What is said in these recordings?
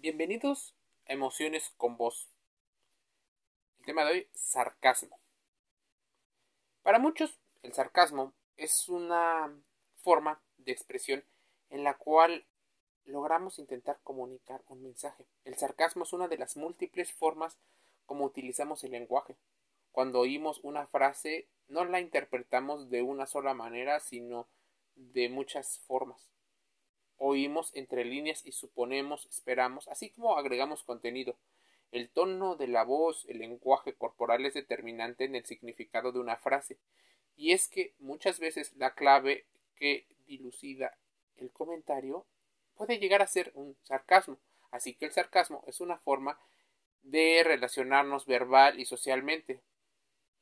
Bienvenidos a Emociones con Voz. El tema de hoy, sarcasmo. Para muchos, el sarcasmo es una forma de expresión en la cual logramos intentar comunicar un mensaje. El sarcasmo es una de las múltiples formas como utilizamos el lenguaje. Cuando oímos una frase, no la interpretamos de una sola manera, sino de muchas formas oímos entre líneas y suponemos, esperamos, así como agregamos contenido. El tono de la voz, el lenguaje corporal es determinante en el significado de una frase, y es que muchas veces la clave que dilucida el comentario puede llegar a ser un sarcasmo, así que el sarcasmo es una forma de relacionarnos verbal y socialmente,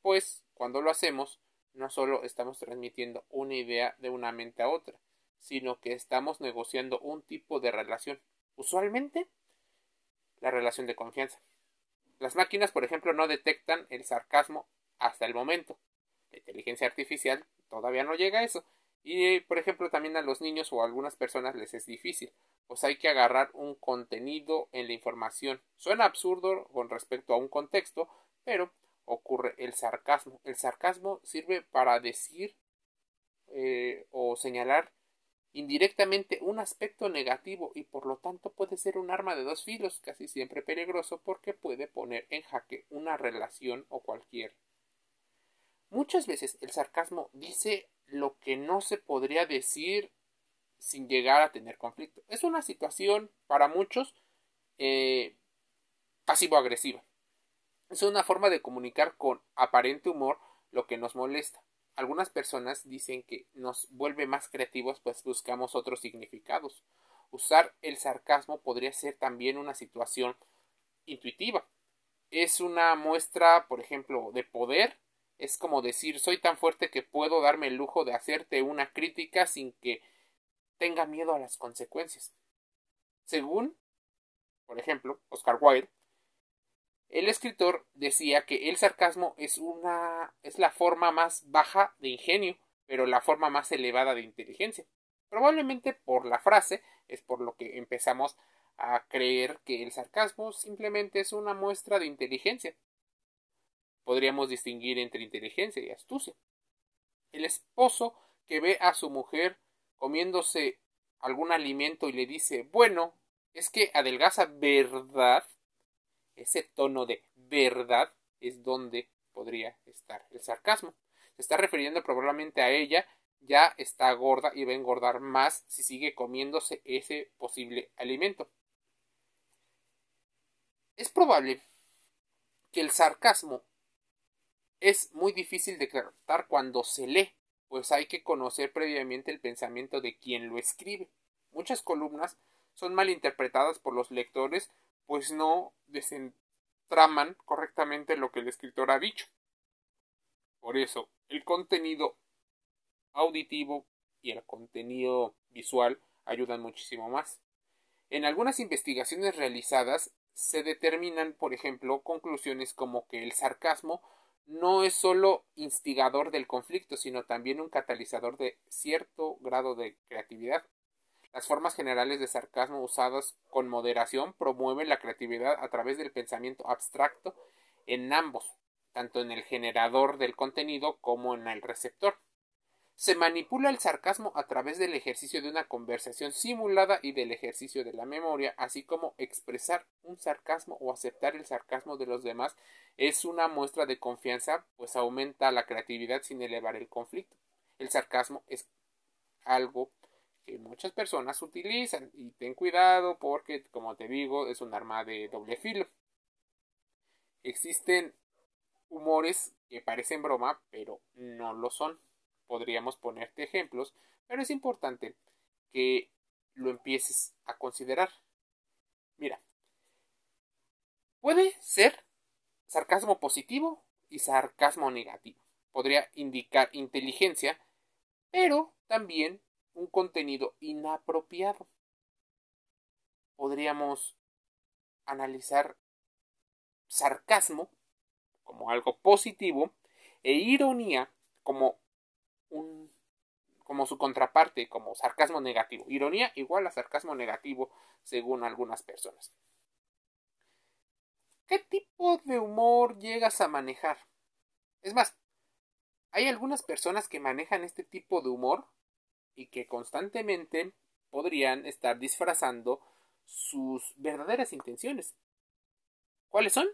pues cuando lo hacemos no solo estamos transmitiendo una idea de una mente a otra, sino que estamos negociando un tipo de relación, usualmente la relación de confianza. Las máquinas, por ejemplo, no detectan el sarcasmo hasta el momento. La inteligencia artificial todavía no llega a eso. Y, por ejemplo, también a los niños o a algunas personas les es difícil, pues hay que agarrar un contenido en la información. Suena absurdo con respecto a un contexto, pero ocurre el sarcasmo. El sarcasmo sirve para decir eh, o señalar indirectamente un aspecto negativo y por lo tanto puede ser un arma de dos filos, casi siempre peligroso porque puede poner en jaque una relación o cualquier. Muchas veces el sarcasmo dice lo que no se podría decir sin llegar a tener conflicto. Es una situación para muchos eh, pasivo-agresiva. Es una forma de comunicar con aparente humor lo que nos molesta algunas personas dicen que nos vuelve más creativos pues buscamos otros significados. Usar el sarcasmo podría ser también una situación intuitiva. Es una muestra, por ejemplo, de poder. Es como decir soy tan fuerte que puedo darme el lujo de hacerte una crítica sin que tenga miedo a las consecuencias. Según, por ejemplo, Oscar Wilde, el escritor decía que el sarcasmo es una es la forma más baja de ingenio, pero la forma más elevada de inteligencia. Probablemente por la frase es por lo que empezamos a creer que el sarcasmo simplemente es una muestra de inteligencia. Podríamos distinguir entre inteligencia y astucia. El esposo que ve a su mujer comiéndose algún alimento y le dice, bueno, es que adelgaza, ¿verdad? Ese tono de verdad es donde podría estar el sarcasmo. Se está refiriendo probablemente a ella, ya está gorda y va a engordar más si sigue comiéndose ese posible alimento. Es probable que el sarcasmo es muy difícil de tratar cuando se lee, pues hay que conocer previamente el pensamiento de quien lo escribe. Muchas columnas son mal interpretadas por los lectores pues no desentraman correctamente lo que el escritor ha dicho. Por eso, el contenido auditivo y el contenido visual ayudan muchísimo más. En algunas investigaciones realizadas se determinan, por ejemplo, conclusiones como que el sarcasmo no es solo instigador del conflicto, sino también un catalizador de cierto grado de creatividad. Las formas generales de sarcasmo usadas con moderación promueven la creatividad a través del pensamiento abstracto en ambos, tanto en el generador del contenido como en el receptor. Se manipula el sarcasmo a través del ejercicio de una conversación simulada y del ejercicio de la memoria, así como expresar un sarcasmo o aceptar el sarcasmo de los demás es una muestra de confianza, pues aumenta la creatividad sin elevar el conflicto. El sarcasmo es algo que muchas personas utilizan y ten cuidado porque como te digo es un arma de doble filo. Existen humores que parecen broma pero no lo son. Podríamos ponerte ejemplos pero es importante que lo empieces a considerar. Mira puede ser sarcasmo positivo y sarcasmo negativo. Podría indicar inteligencia pero también un contenido inapropiado. Podríamos analizar sarcasmo como algo positivo e ironía como un como su contraparte, como sarcasmo negativo. Ironía igual a sarcasmo negativo según algunas personas. ¿qué tipo de humor llegas a manejar? Es más, hay algunas personas que manejan este tipo de humor y que constantemente podrían estar disfrazando sus verdaderas intenciones. ¿Cuáles son?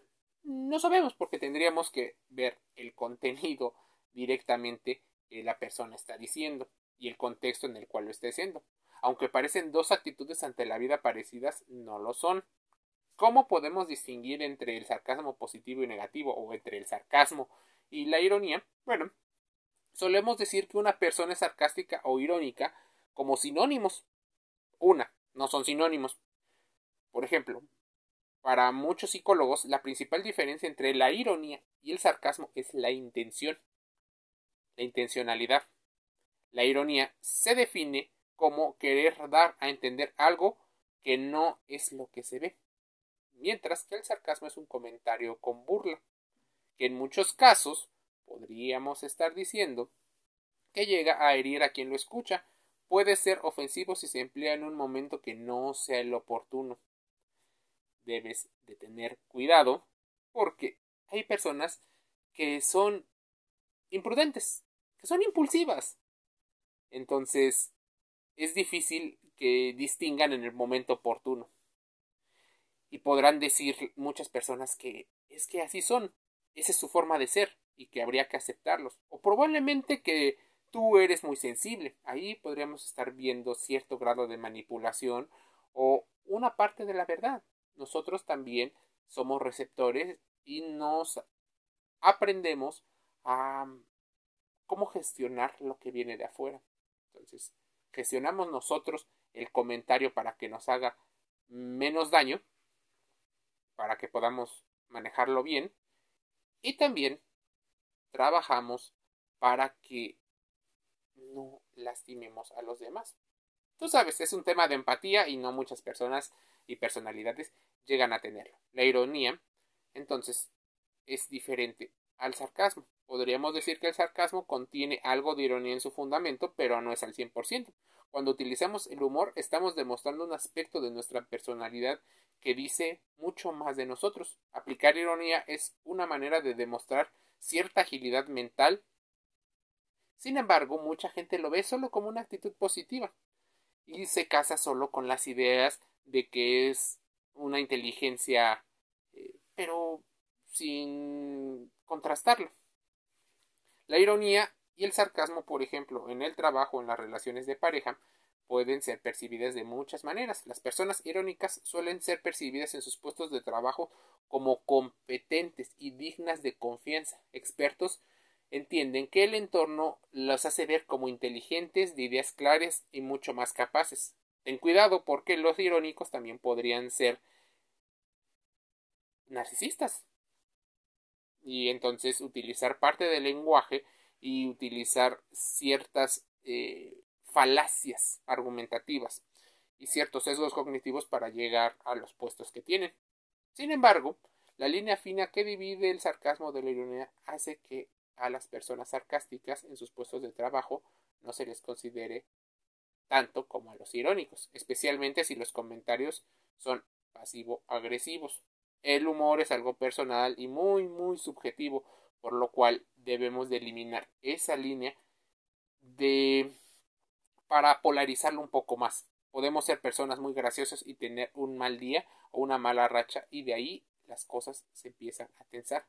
No sabemos porque tendríamos que ver el contenido directamente que la persona está diciendo y el contexto en el cual lo está diciendo. Aunque parecen dos actitudes ante la vida parecidas, no lo son. ¿Cómo podemos distinguir entre el sarcasmo positivo y negativo o entre el sarcasmo y la ironía? Bueno, solemos decir que una persona es sarcástica o irónica como sinónimos. Una, no son sinónimos. Por ejemplo, para muchos psicólogos, la principal diferencia entre la ironía y el sarcasmo es la intención, la intencionalidad. La ironía se define como querer dar a entender algo que no es lo que se ve, mientras que el sarcasmo es un comentario con burla, que en muchos casos podríamos estar diciendo que llega a herir a quien lo escucha, puede ser ofensivo si se emplea en un momento que no sea el oportuno. Debes de tener cuidado porque hay personas que son imprudentes, que son impulsivas. Entonces, es difícil que distingan en el momento oportuno. Y podrán decir muchas personas que es que así son, esa es su forma de ser y que habría que aceptarlos. O probablemente que tú eres muy sensible. Ahí podríamos estar viendo cierto grado de manipulación o una parte de la verdad. Nosotros también somos receptores y nos aprendemos a cómo gestionar lo que viene de afuera. Entonces, gestionamos nosotros el comentario para que nos haga menos daño, para que podamos manejarlo bien, y también trabajamos para que no lastimemos a los demás. Tú sabes, es un tema de empatía y no muchas personas y personalidades llegan a tenerlo. La ironía, entonces, es diferente al sarcasmo. Podríamos decir que el sarcasmo contiene algo de ironía en su fundamento, pero no es al 100%. Cuando utilizamos el humor, estamos demostrando un aspecto de nuestra personalidad que dice mucho más de nosotros. Aplicar ironía es una manera de demostrar cierta agilidad mental. Sin embargo, mucha gente lo ve solo como una actitud positiva y se casa solo con las ideas de que es una inteligencia, eh, pero sin contrastarlo. La ironía y el sarcasmo, por ejemplo, en el trabajo, en las relaciones de pareja, pueden ser percibidas de muchas maneras. Las personas irónicas suelen ser percibidas en sus puestos de trabajo como competentes y dignas de confianza. Expertos entienden que el entorno los hace ver como inteligentes, de ideas claras y mucho más capaces. Ten cuidado porque los irónicos también podrían ser narcisistas. Y entonces utilizar parte del lenguaje y utilizar ciertas eh, falacias argumentativas y ciertos sesgos cognitivos para llegar a los puestos que tienen. Sin embargo, la línea fina que divide el sarcasmo de la ironía hace que a las personas sarcásticas en sus puestos de trabajo no se les considere tanto como a los irónicos, especialmente si los comentarios son pasivo-agresivos. El humor es algo personal y muy muy subjetivo, por lo cual debemos de eliminar esa línea de para polarizarlo un poco más. Podemos ser personas muy graciosas y tener un mal día o una mala racha y de ahí las cosas se empiezan a tensar.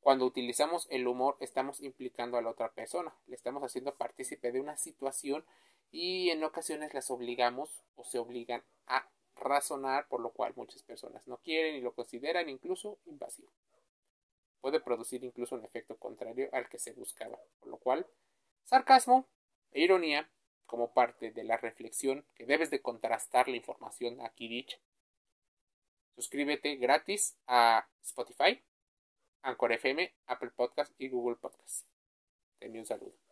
Cuando utilizamos el humor estamos implicando a la otra persona, le estamos haciendo partícipe de una situación y en ocasiones las obligamos o se obligan a razonar, por lo cual muchas personas no quieren y lo consideran incluso invasivo. Puede producir incluso un efecto contrario al que se buscaba, por lo cual sarcasmo e ironía como parte de la reflexión que debes de contrastar la información aquí dicha. Suscríbete gratis a Spotify, Anchor FM, Apple Podcast y Google Podcast. Te un saludo.